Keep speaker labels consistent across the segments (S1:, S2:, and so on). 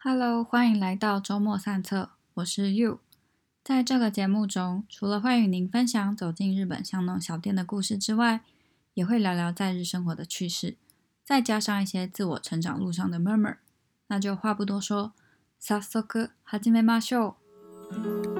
S1: Hello，欢迎来到周末散策，我是 You。在这个节目中，除了会与您分享走进日本巷弄小店的故事之外，也会聊聊在日生活的趣事，再加上一些自我成长路上的 murmur。那就话不多说，早速始めましょう。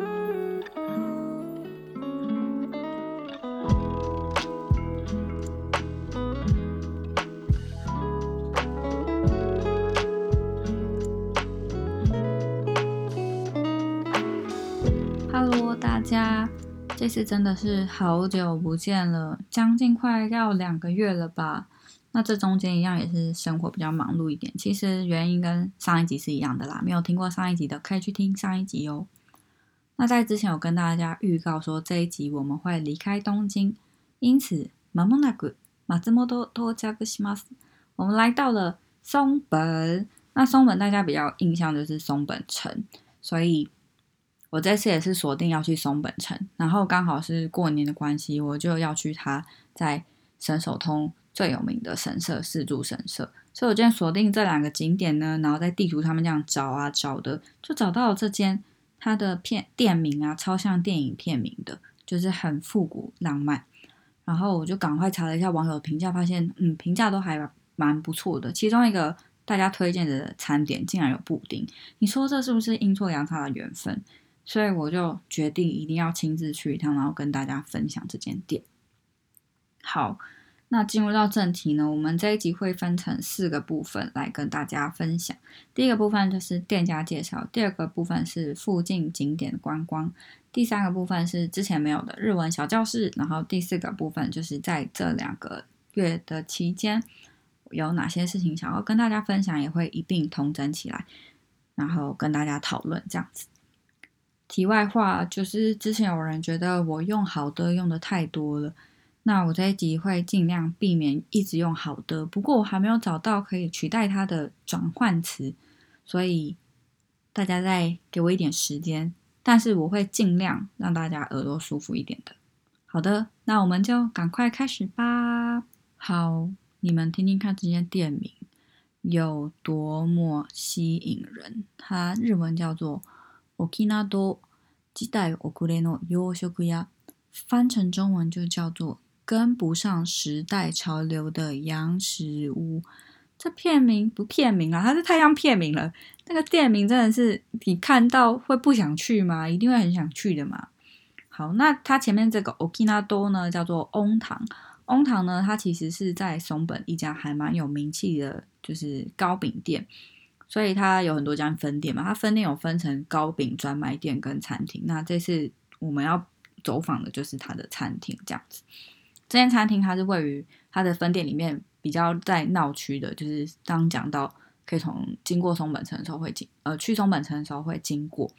S1: 家，这次真的是好久不见了，将近快要两个月了吧？那这中间一样也是生活比较忙碌一点。其实原因跟上一集是一样的啦，没有听过上一集的可以去听上一集哦。那在之前有跟大家预告说这一集我们会离开东京，因此马莫那古马兹莫多多加个西马斯，我们来到了松本。那松本大家比较印象就是松本城，所以。我这次也是锁定要去松本城，然后刚好是过年的关系，我就要去他在神手通最有名的神社四柱神社，所以我今天锁定这两个景点呢，然后在地图上面这样找啊找的，就找到了这间它的片店名啊，超像电影片名的，就是很复古浪漫。然后我就赶快查了一下网友评价，发现嗯评价都还蛮不错的。其中一个大家推荐的餐点竟然有布丁，你说这是不是阴错阳差的缘分？所以我就决定一定要亲自去一趟，然后跟大家分享这间店。好，那进入到正题呢，我们这一集会分成四个部分来跟大家分享。第一个部分就是店家介绍，第二个部分是附近景点观光，第三个部分是之前没有的日文小教室，然后第四个部分就是在这两个月的期间有哪些事情想要跟大家分享，也会一并统整起来，然后跟大家讨论这样子。题外话就是，之前有人觉得我用好的用的太多了，那我这一集会尽量避免一直用好的。不过我还没有找到可以取代它的转换词，所以大家再给我一点时间。但是我会尽量让大家耳朵舒服一点的。好的，那我们就赶快开始吧。好，你们听听看这间店名有多么吸引人，它日文叫做。沖縄都期待遅れの洋食屋，翻成中文就叫做跟不上时代潮流的洋食屋。这片名不片名啊，它是太像片名了。那个店名真的是你看到会不想去吗？一定会很想去的嘛。好，那它前面这个 Okinawa 呢，叫做翁堂。翁堂呢，它其实是在松本一家还蛮有名气的，就是糕饼店。所以它有很多家分店嘛，它分店有分成糕饼专卖店跟餐厅。那这次我们要走访的就是它的餐厅，这样子。这间餐厅它是位于它的分店里面比较在闹区的，就是刚讲到可以从经过松本城的时候会经，呃，去松本城的时候会经过。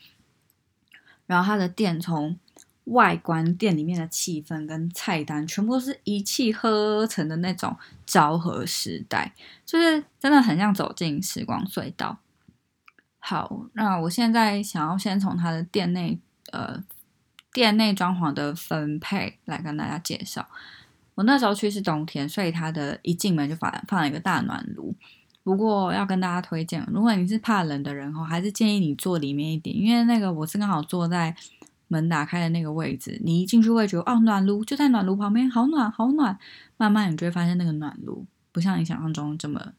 S1: 然后它的店从外观店里面的气氛跟菜单，全部都是一气呵成的那种昭和时代，就是真的很像走进时光隧道。好，那我现在想要先从它的店内，呃，店内装潢的分配来跟大家介绍。我那时候去是冬天，所以它的一进门就放放了一个大暖炉。不过要跟大家推荐，如果你是怕冷的人哦，还是建议你坐里面一点，因为那个我是刚好坐在。门打开的那个位置，你一进去会觉得哦，暖炉就在暖炉旁边，好暖好暖。慢慢你就会发现那个暖炉不像你想象中这么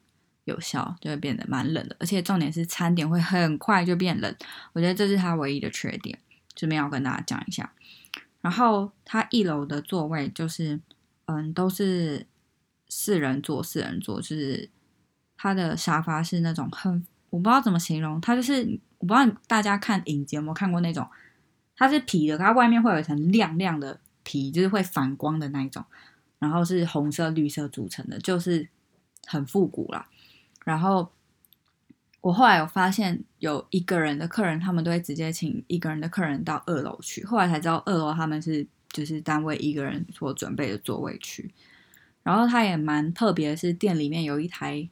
S1: 有效，就会变得蛮冷的。而且重点是餐点会很快就变冷，我觉得这是它唯一的缺点，这边要跟大家讲一下。然后它一楼的座位就是嗯，都是四人座，四人座就是它的沙发是那种很我不知道怎么形容，它就是我不知道大家看影集有没有看过那种。它是皮的，它外面会有一层亮亮的皮，就是会反光的那一种，然后是红色、绿色组成的，就是很复古啦。然后我后来有发现，有一个人的客人，他们都会直接请一个人的客人到二楼去。后来才知道，二楼他们是就是单位一个人所准备的座位区。然后它也蛮特别是，店里面有一台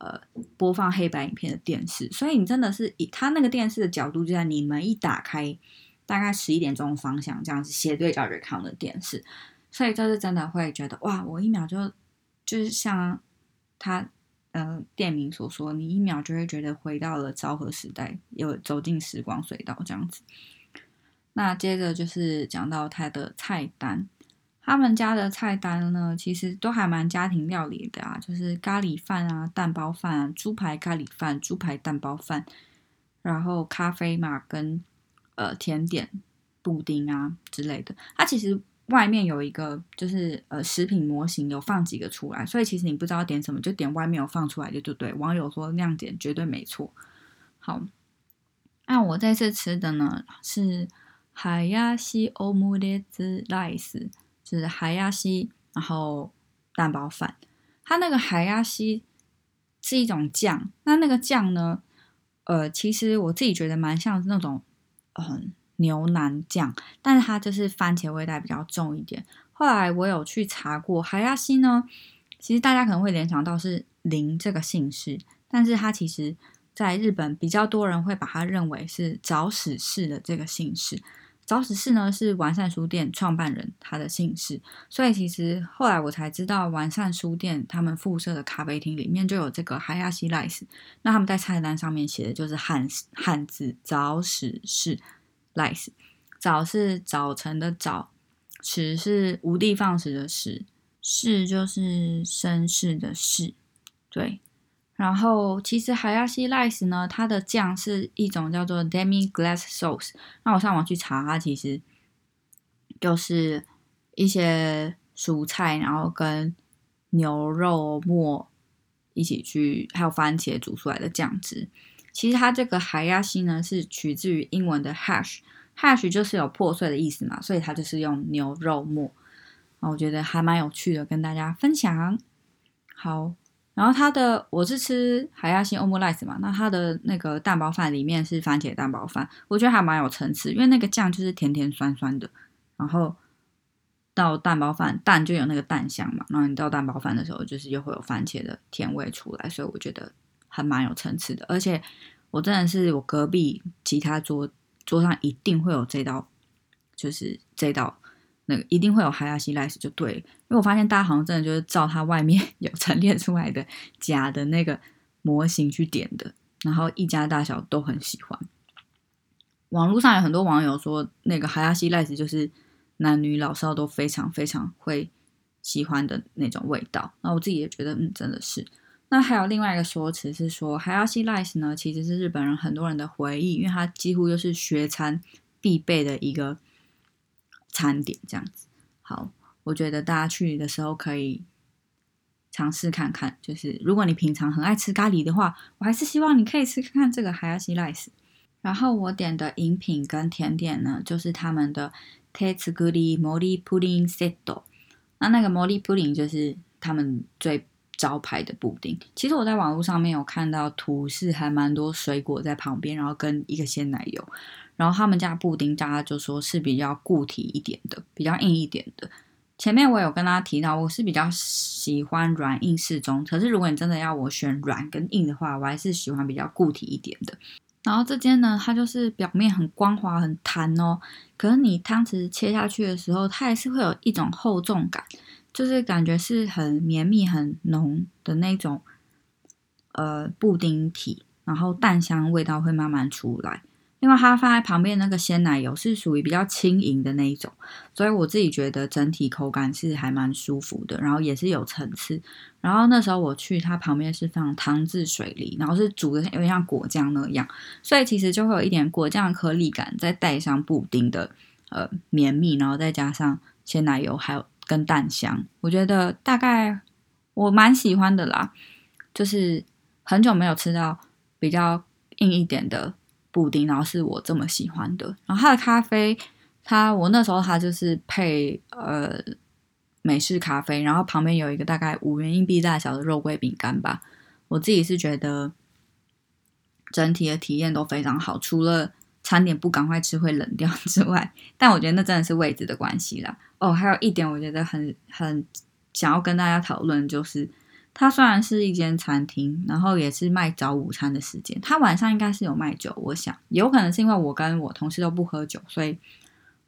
S1: 呃播放黑白影片的电视，所以你真的是以它那个电视的角度，就在你门一打开。大概十一点钟方向，这样子斜对角就看的电视，所以这是真的会觉得哇，我一秒就就是像他呃店名所说，你一秒就会觉得回到了昭和时代，有走进时光隧道这样子。那接着就是讲到它的菜单，他们家的菜单呢，其实都还蛮家庭料理的啊，就是咖喱饭啊、蛋包饭啊、猪排咖喱饭、猪排蛋包饭，然后咖啡嘛跟呃甜点、布丁啊之类的。它其实外面有一个就是呃食品模型，有放几个出来，所以其实你不知道点什么，就点外面有放出来就就对。网友说亮点绝对没错。好，那我这次吃的呢是。海鸭西欧姆列兹 rice 就是海鸭西，然后蛋包饭。它那个海鸭西是一种酱，那那个酱呢，呃，其实我自己觉得蛮像那种嗯牛腩酱，但是它就是番茄味道比较重一点。后来我有去查过海鸭西呢，其实大家可能会联想到是林这个姓氏，但是它其实在日本比较多人会把它认为是早死氏的这个姓氏。早史氏呢是完善书店创办人，他的姓氏，所以其实后来我才知道，完善书店他们附设的咖啡厅里面就有这个海亚西赖斯。那他们在菜单上面写的就是汉汉字早史氏赖斯，早是早晨的早，史是无地放矢的史，士就是绅士的士，对。然后，其实海亚西 rice 呢，它的酱是一种叫做 demi glass sauce。那我上网去查，它其实就是一些蔬菜，然后跟牛肉末一起去，还有番茄煮出来的酱汁。其实它这个海亚西呢，是取自于英文的 hash，hash 就是有破碎的意思嘛，所以它就是用牛肉末。啊，我觉得还蛮有趣的，跟大家分享。好。然后它的我是吃海亚星 omelette 嘛，那它的那个蛋包饭里面是番茄蛋包饭，我觉得还蛮有层次，因为那个酱就是甜甜酸酸的，然后到蛋包饭蛋就有那个蛋香嘛，然后你到蛋包饭的时候就是又会有番茄的甜味出来，所以我觉得还蛮有层次的，而且我真的是我隔壁其他桌桌上一定会有这道，就是这道。那个一定会有海亚西莱斯就对，因为我发现大家好像真的就是照它外面 有陈列出来的假的那个模型去点的，然后一家大小都很喜欢。网络上有很多网友说，那个海亚西莱斯就是男女老少都非常非常会喜欢的那种味道。那我自己也觉得，嗯，真的是。那还有另外一个说辞是说，海亚西莱斯呢其实是日本人很多人的回忆，因为它几乎就是学餐必备的一个。餐点这样子，好，我觉得大家去的时候可以尝试看看。就是如果你平常很爱吃咖喱的话，我还是希望你可以吃看看这个海亚西 rice。然后我点的饮品跟甜点呢，就是他们的 Tetsuguri Mori Pudding Set。那那个 Mori Pudding 就是他们最招牌的布丁。其实我在网络上面有看到图，是还蛮多水果在旁边，然后跟一个鲜奶油。然后他们家布丁，大家就说是比较固体一点的，比较硬一点的。前面我有跟大家提到，我是比较喜欢软硬适中。可是如果你真的要我选软跟硬的话，我还是喜欢比较固体一点的。然后这间呢，它就是表面很光滑、很弹哦，可是你汤匙切下去的时候，它还是会有一种厚重感，就是感觉是很绵密、很浓的那种呃布丁体，然后蛋香味道会慢慢出来。因为它放在旁边那个鲜奶油是属于比较轻盈的那一种，所以我自己觉得整体口感是还蛮舒服的，然后也是有层次。然后那时候我去，它旁边是放汤渍水梨，然后是煮的有点像果酱那样，所以其实就会有一点果酱颗粒感，再带上布丁的呃绵密，然后再加上鲜奶油还有跟蛋香，我觉得大概我蛮喜欢的啦。就是很久没有吃到比较硬一点的。布丁，然后是我这么喜欢的。然后它的咖啡，它我那时候它就是配呃美式咖啡，然后旁边有一个大概五元硬币大小的肉桂饼干吧。我自己是觉得整体的体验都非常好，除了餐点不赶快吃会冷掉之外，但我觉得那真的是位置的关系啦。哦，还有一点我觉得很很想要跟大家讨论就是。它虽然是一间餐厅，然后也是卖早午餐的时间，它晚上应该是有卖酒。我想有可能是因为我跟我同事都不喝酒，所以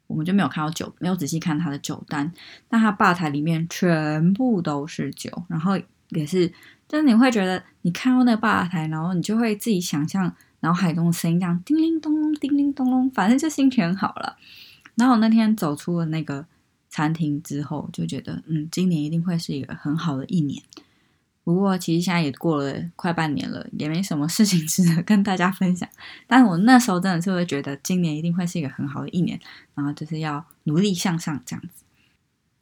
S1: 我们就没有看到酒，没有仔细看它的酒单。但它吧台里面全部都是酒，然后也是，就是你会觉得你看到那个吧台，然后你就会自己想象脑海中的声音这样叮铃咚咚，叮铃咚咚，反正就心情很好了。然后我那天走出了那个餐厅之后，就觉得嗯，今年一定会是一个很好的一年。不过其实现在也过了快半年了，也没什么事情 值得跟大家分享。但我那时候真的是会觉得今年一定会是一个很好的一年，然后就是要努力向上这样子。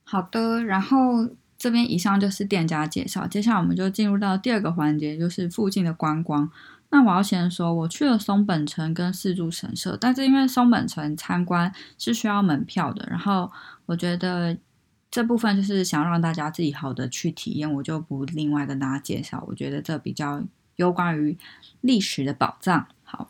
S1: 好的，然后这边以上就是店家介绍，接下来我们就进入到第二个环节，就是附近的观光。那我要先说，我去了松本城跟四柱神社，但是因为松本城参观是需要门票的，然后我觉得。这部分就是想让大家自己好的去体验，我就不另外跟大家介绍。我觉得这比较有关于历史的宝藏。好，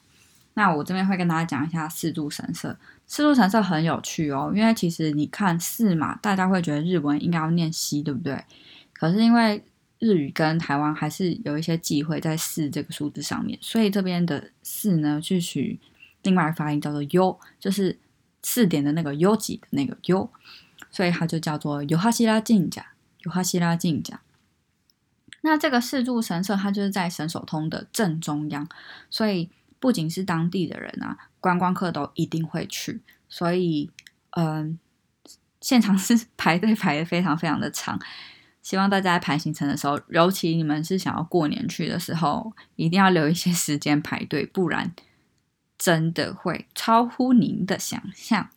S1: 那我这边会跟大家讲一下四柱神社。四柱神社很有趣哦，因为其实你看四嘛，大家会觉得日文应该要念西，对不对？可是因为日语跟台湾还是有一些忌讳在四这个数字上面，所以这边的四呢，去取另外发音叫做 U，就是四点的那个 U 几的那个 U。所以它就叫做尤哈希拉镜甲，尤哈希拉镜甲。那这个四柱神社，它就是在神手通的正中央，所以不仅是当地的人啊，观光客都一定会去。所以，嗯，现场是 排队排的非常非常的长。希望大家在排行程的时候，尤其你们是想要过年去的时候，一定要留一些时间排队，不然真的会超乎您的想象。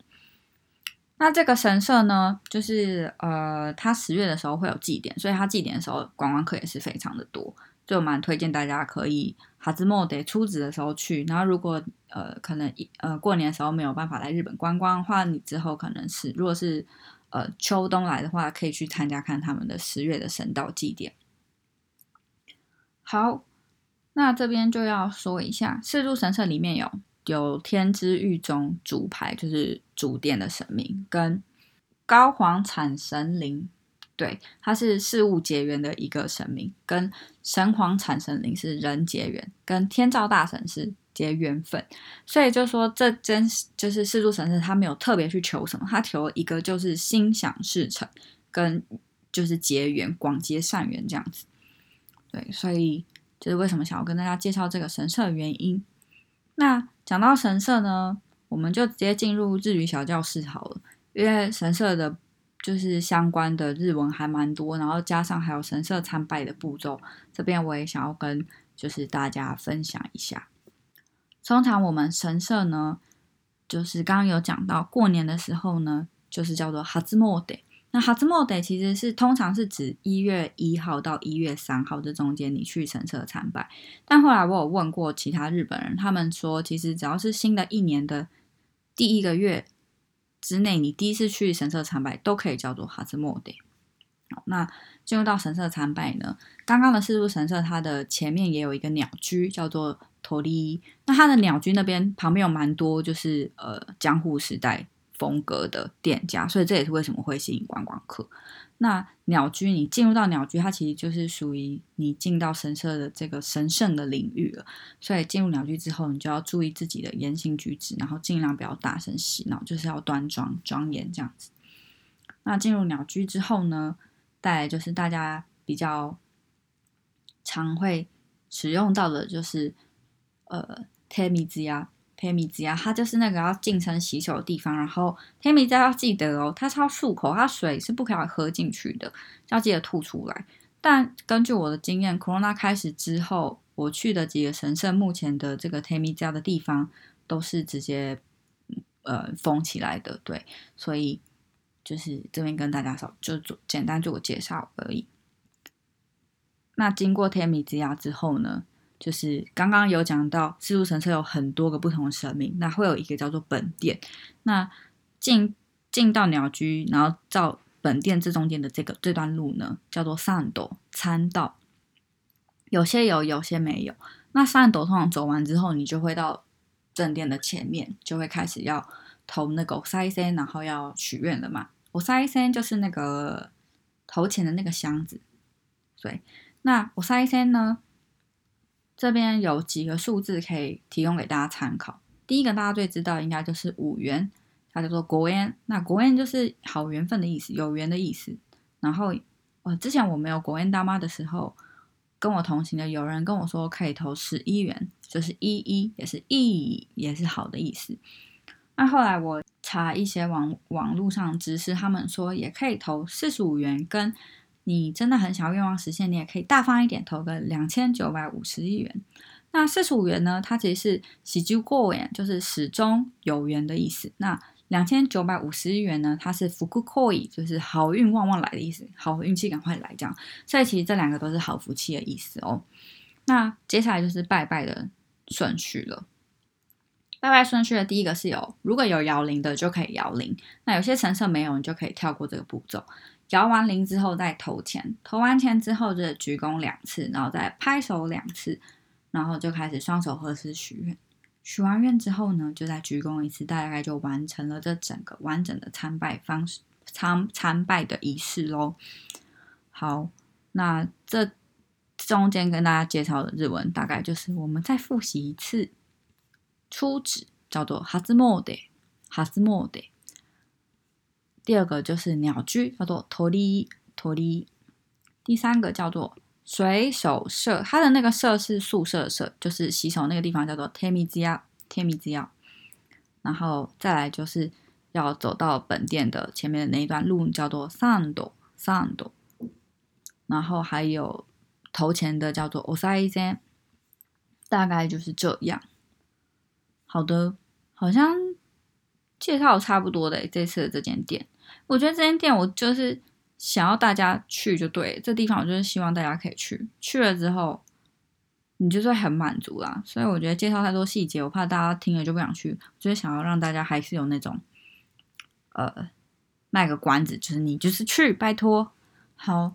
S1: 那这个神社呢，就是呃，它十月的时候会有祭典，所以它祭典的时候观光客也是非常的多，就蛮推荐大家可以哈兹莫得初值的时候去。然后如果呃可能一呃过年的时候没有办法来日本观光的话，你之后可能是如果是呃秋冬来的话，可以去参加看他们的十月的神道祭典。好，那这边就要说一下四柱神社里面有。有天之狱中主牌，就是主殿的神明，跟高皇产神灵，对，它是事物结缘的一个神明，跟神皇产神灵是人结缘，跟天照大神是结缘分，所以就说这真就是四柱神社，他没有特别去求什么，他求一个就是心想事成，跟就是结缘，广结善缘这样子，对，所以就是为什么想要跟大家介绍这个神社的原因。那讲到神社呢，我们就直接进入日语小教室好了，因为神社的，就是相关的日文还蛮多，然后加上还有神社参拜的步骤，这边我也想要跟就是大家分享一下。通常我们神社呢，就是刚刚有讲到过年的时候呢，就是叫做哈兹莫德。那哈兹莫德其实是通常是指一月一号到一月三号这中间你去神社参拜，但后来我有问过其他日本人，他们说其实只要是新的一年的第一个月之内，你第一次去神社参拜都可以叫做哈兹莫德。那进入到神社参拜呢，刚刚的四柱神社它的前面也有一个鸟居叫做托利，那它的鸟居那边旁边有蛮多就是呃江户时代。风格的店家，所以这也是为什么会吸引观光客。那鸟居，你进入到鸟居，它其实就是属于你进到神社的这个神圣的领域了。所以进入鸟居之后，你就要注意自己的言行举止，然后尽量不要大声洗脑，就是要端庄庄严这样子。那进入鸟居之后呢，带来就是大家比较常会使用到的，就是呃，天米之呀。天米子啊，它就是那个要进城洗手的地方。然后天米子要记得哦，它超漱口，它水是不可以喝进去的，要记得吐出来。但根据我的经验，Corona 开始之后，我去的几个神社，目前的这个天米子的地方都是直接呃封起来的。对，所以就是这边跟大家说，就做简单做个介绍而已。那经过天米之亚之后呢？就是刚刚有讲到四柱神社有很多个不同的神明，那会有一个叫做本殿。那进进到鸟居，然后到本殿这中间的这个这段路呢，叫做上斗参道。有些有，有些没有。那上斗通常走完之后，你就会到正殿的前面，就会开始要投那个塞仙，然后要许愿了嘛。我塞仙就是那个投钱的那个箱子。对，那我塞仙呢？这边有几个数字可以提供给大家参考。第一个大家最知道应该就是五元，它叫做国缘。那国缘就是好缘分的意思，有缘的意思。然后呃，之前我没有国宴大妈的时候，跟我同行的有人跟我说可以投十一元，就是一一也是一也是好的意思。那后来我查一些网网络上知识，他们说也可以投四十五元，跟你真的很想要愿望实现，你也可以大方一点投个两千九百五十亿元。那四十五元呢？它其实是喜之过元，就是始终有缘的意思。那两千九百五十亿元呢？它是福库扣伊，就是好运旺旺来的意思，好运气赶快来这样。所以其实这两个都是好福气的意思哦。那接下来就是拜拜的顺序了。拜拜顺序的第一个是有，如果有摇铃的就可以摇铃。那有些成色没有，你就可以跳过这个步骤。摇完铃之后再投钱，投完钱之后就鞠躬两次，然后再拍手两次。然后就开始双手合十许愿，许完愿之后呢，就再鞠躬一次，大概就完成了这整个完整的参拜方式参参拜的仪式喽。好，那这中间跟大家介绍的日文，大概就是我们再复习一次：初指叫做哈兹莫德，哈兹莫德；第二个就是鸟居，叫做托利托利；第三个叫做。水手社，它的那个社是宿舍社，就是洗手那个地方叫做天米之亚，天米之亚。然后再来就是要走到本店的前面的那一段路叫做 sando sando。然后还有投钱的叫做 osaizen，大概就是这样。好的，好像介绍差不多的这次的这间店，我觉得这间店我就是。想要大家去就对，这地方我就是希望大家可以去，去了之后你就是很满足啦。所以我觉得介绍太多细节，我怕大家听了就不想去。就是想要让大家还是有那种，呃，卖个关子，就是你就是去，拜托。好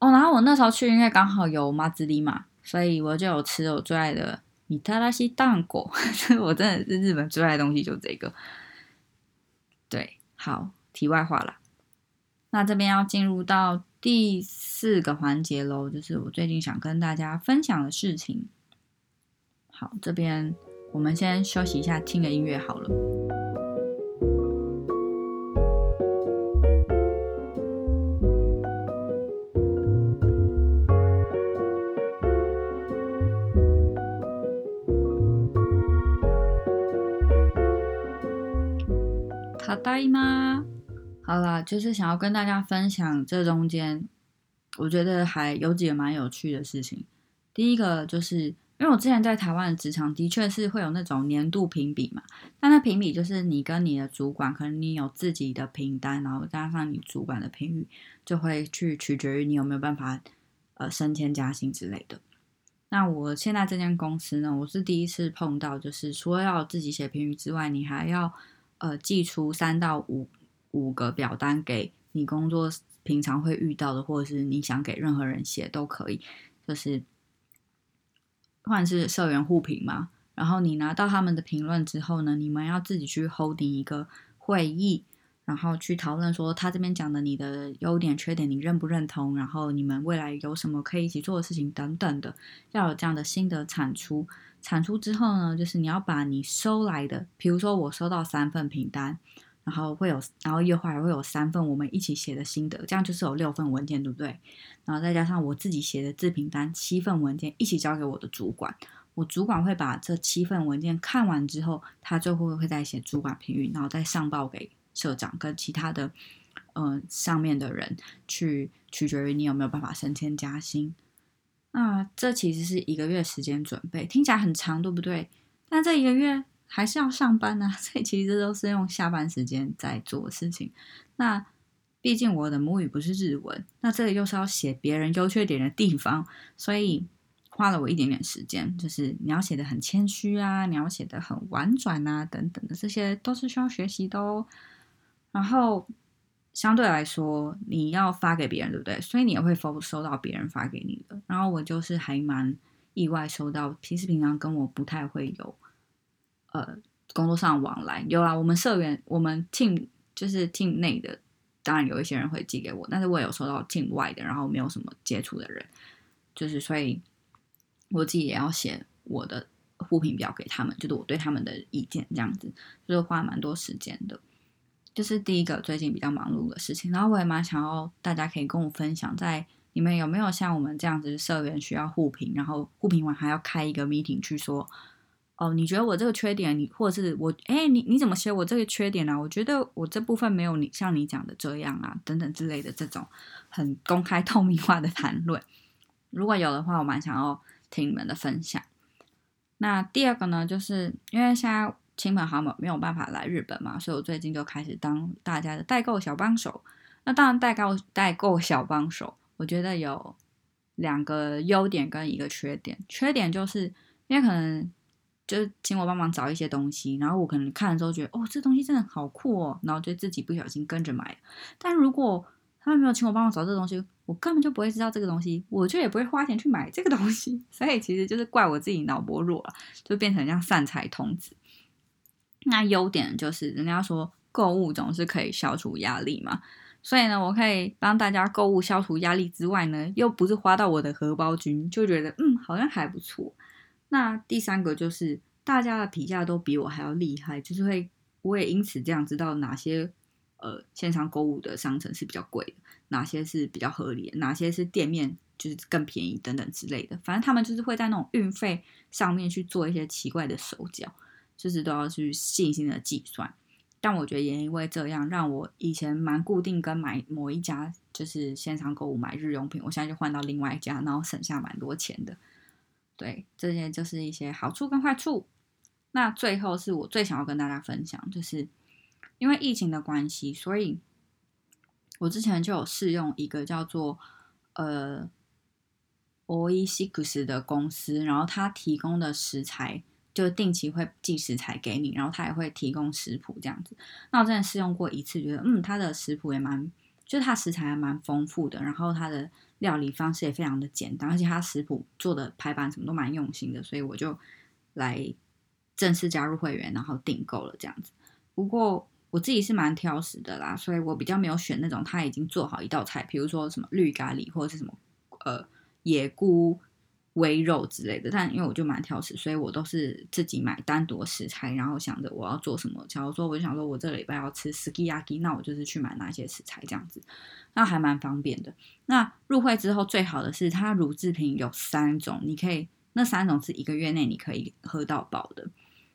S1: 哦，然后我那时候去，因为刚好有马子里嘛，所以我就有吃我最爱的米特拉西蛋果。我真的是日本最爱的东西就这个。对，好，题外话了。那这边要进入到第四个环节喽，就是我最近想跟大家分享的事情。好，这边我们先休息一下，听个音乐好了。ただいま。 好啦，就是想要跟大家分享这中间，我觉得还有几个蛮有趣的事情。第一个就是，因为我之前在台湾的职场的确是会有那种年度评比嘛，那那评比就是你跟你的主管，可能你有自己的评单，然后加上你主管的评语，就会去取决于你有没有办法呃升迁加薪之类的。那我现在这间公司呢，我是第一次碰到，就是除了要自己写评语之外，你还要呃寄出三到五。五个表单给你工作平常会遇到的，或者是你想给任何人写都可以，就是换是社员互评嘛。然后你拿到他们的评论之后呢，你们要自己去 holding 一个会议，然后去讨论说他这边讲的你的优点缺点你认不认同，然后你们未来有什么可以一起做的事情等等的，要有这样的心得产出。产出之后呢，就是你要把你收来的，比如说我收到三份评单。然后会有，然后一会还会有三份我们一起写的心得，这样就是有六份文件，对不对？然后再加上我自己写的自评单，七份文件一起交给我的主管，我主管会把这七份文件看完之后，他最后会再写主管评语，然后再上报给社长跟其他的，呃，上面的人去取决于你有没有办法升迁加薪。那这其实是一个月时间准备，听起来很长，对不对？但这一个月。还是要上班呢，所以其实都是用下班时间在做事情。那毕竟我的母语不是日文，那这里又是要写别人优缺点的地方，所以花了我一点点时间。就是你要写的很谦虚啊，你要写的很婉转啊，等等的，这些都是需要学习的哦。然后相对来说，你要发给别人，对不对？所以你也会收收到别人发给你的。然后我就是还蛮意外收到，平时平常跟我不太会有。呃，工作上往来有啦，我们社员，我们 team 就是 team 内的，当然有一些人会寄给我，但是我有收到 team 外的，然后没有什么接触的人，就是所以我自己也要写我的互评表给他们，就是我对他们的意见这样子，就是花蛮多时间的。就是第一个最近比较忙碌的事情。然后我也蛮想要大家可以跟我分享，在你们有没有像我们这样子社员需要互评，然后互评完还要开一个 meeting 去说。哦，你觉得我这个缺点，你或者是我，哎，你你怎么写我这个缺点呢？我觉得我这部分没有你像你讲的这样啊，等等之类的这种很公开透明化的谈论，如果有的话，我蛮想要听你们的分享。那第二个呢，就是因为现在亲朋好友没有办法来日本嘛，所以我最近就开始当大家的代购小帮手。那当然，代购代购小帮手，我觉得有两个优点跟一个缺点。缺点就是因为可能。就是请我帮忙找一些东西，然后我可能看的时候觉得，哦，这东西真的好酷哦，然后就自己不小心跟着买。但如果他们没有请我帮忙找这东西，我根本就不会知道这个东西，我就也不会花钱去买这个东西。所以其实就是怪我自己脑薄弱了，就变成像善财童子。那优点就是人家说购物总是可以消除压力嘛，所以呢，我可以帮大家购物消除压力之外呢，又不是花到我的荷包君，就觉得嗯，好像还不错。那第三个就是大家的评价都比我还要厉害，就是会我也因此这样知道哪些呃线上购物的商城是比较贵的，哪些是比较合理，哪些是店面就是更便宜等等之类的。反正他们就是会在那种运费上面去做一些奇怪的手脚，就是都要去细心的计算。但我觉得也因为这样，让我以前蛮固定跟买某一家就是线上购物买日用品，我现在就换到另外一家，然后省下蛮多钱的。对，这些就是一些好处跟坏处。那最后是我最想要跟大家分享，就是因为疫情的关系，所以我之前就有试用一个叫做呃 o e Six 的公司，然后他提供的食材就定期会寄食材给你，然后他也会提供食谱这样子。那我之前试用过一次，觉得嗯，他的食谱也蛮，就它食材还蛮丰富的，然后它的。料理方式也非常的简单，而且它食谱做的排版什么都蛮用心的，所以我就来正式加入会员，然后订购了这样子。不过我自己是蛮挑食的啦，所以我比较没有选那种他已经做好一道菜，比如说什么绿咖喱或者是什么呃野菇。微肉之类的，但因为我就蛮挑食，所以我都是自己买单独食材，然后想着我要做什么。假如说我就想说我这个礼拜要吃 skiyaki，那我就是去买哪些食材这样子，那还蛮方便的。那入会之后最好的是它乳制品有三种，你可以那三种是一个月内你可以喝到饱的，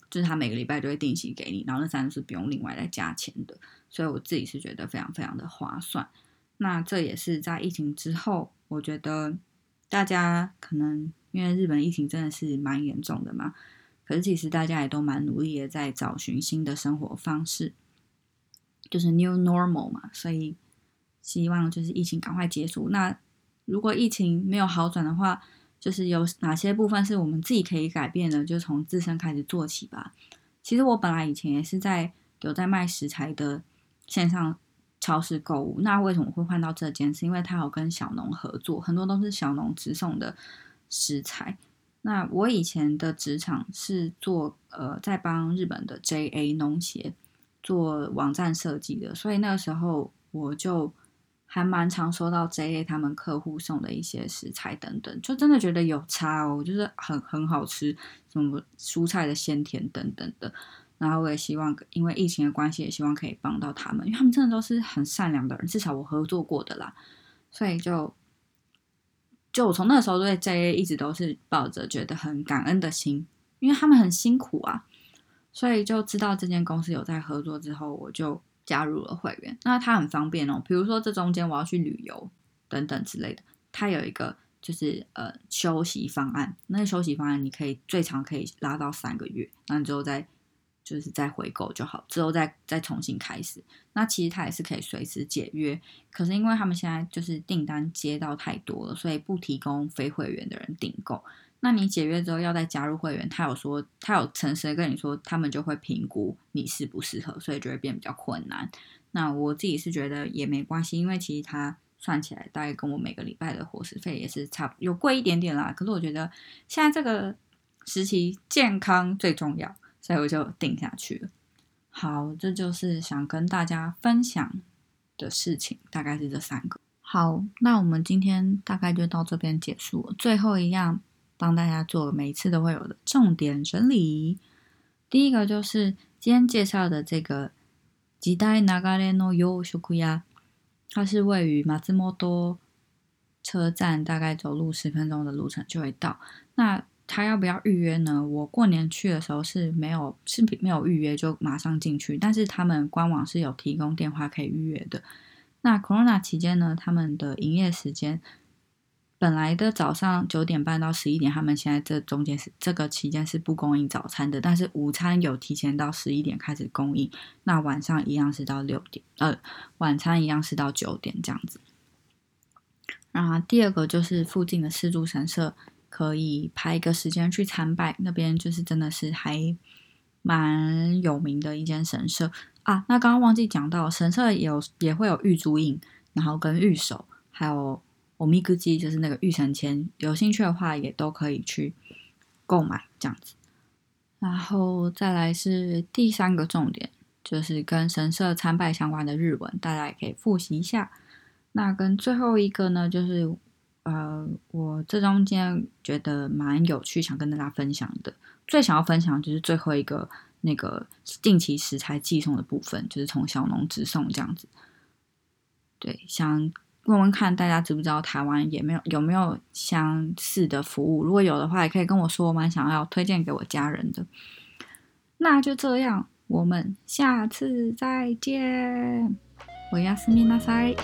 S1: 就是它每个礼拜都会定期给你，然后那三种是不用另外再加钱的，所以我自己是觉得非常非常的划算。那这也是在疫情之后，我觉得。大家可能因为日本疫情真的是蛮严重的嘛，可是其实大家也都蛮努力的在找寻新的生活方式，就是 new normal 嘛，所以希望就是疫情赶快结束。那如果疫情没有好转的话，就是有哪些部分是我们自己可以改变的，就从自身开始做起吧。其实我本来以前也是在有在卖食材的线上。超市购物，那为什么会换到这间？是因为他有跟小农合作，很多都是小农直送的食材。那我以前的职场是做呃，在帮日本的 JA 农协做网站设计的，所以那个时候我就还蛮常收到 JA 他们客户送的一些食材等等，就真的觉得有差哦，就是很很好吃，什么蔬菜的鲜甜等等的。然后我也希望，因为疫情的关系，也希望可以帮到他们，因为他们真的都是很善良的人，至少我合作过的啦。所以就就我从那时候对 JA 一直都是抱着觉得很感恩的心，因为他们很辛苦啊。所以就知道这间公司有在合作之后，我就加入了会员。那它很方便哦，比如说这中间我要去旅游等等之类的，它有一个就是呃休息方案，那个休息方案你可以最长可以拉到三个月，那你之后再。就是再回购就好，之后再再重新开始。那其实他也是可以随时解约，可是因为他们现在就是订单接到太多了，所以不提供非会员的人订购。那你解约之后要再加入会员，他有说他有诚实的跟你说，他们就会评估你适不适合，所以就会变比较困难。那我自己是觉得也没关系，因为其实他算起来大概跟我每个礼拜的伙食费也是差有贵一点点啦。可是我觉得现在这个时期健康最重要。所以我就定下去了。好，这就是想跟大家分享的事情，大概是这三个。好，那我们今天大概就到这边结束。最后一样，帮大家做每一次都会有的重点整理。第一个就是今天介绍的这个吉代流れの洋食屋，它是位于马自莫多车站，大概走路十分钟的路程就会到。那他要不要预约呢？我过年去的时候是没有是没有预约就马上进去，但是他们官网是有提供电话可以预约的。那 Corona 期间呢，他们的营业时间本来的早上九点半到十一点，他们现在这中间是这个期间是不供应早餐的，但是午餐有提前到十一点开始供应。那晚上一样是到六点，呃，晚餐一样是到九点这样子。然后第二个就是附近的四柱神社，可以排一个时间去参拜，那边就是真的是还蛮有名的一间神社。啊，那刚刚忘记讲到，神社有也会有玉珠印，然后跟玉手，还有欧米伽基，就是那个玉神签，有兴趣的话也都可以去购买这样子。然后再来是第三个重点，就是跟神社参拜相关的日文，大家也可以复习一下。那跟最后一个呢，就是呃，我这中间觉得蛮有趣，想跟大家分享的，最想要分享就是最后一个。那个定期食材寄送的部分，就是从小农直送这样子。对，想问问看大家知不知道台湾也没有有没有相似的服务？如果有的话，也可以跟我说，我蛮想要推荐给我家人的。那就这样，我们下次再见。我亚斯米纳塞。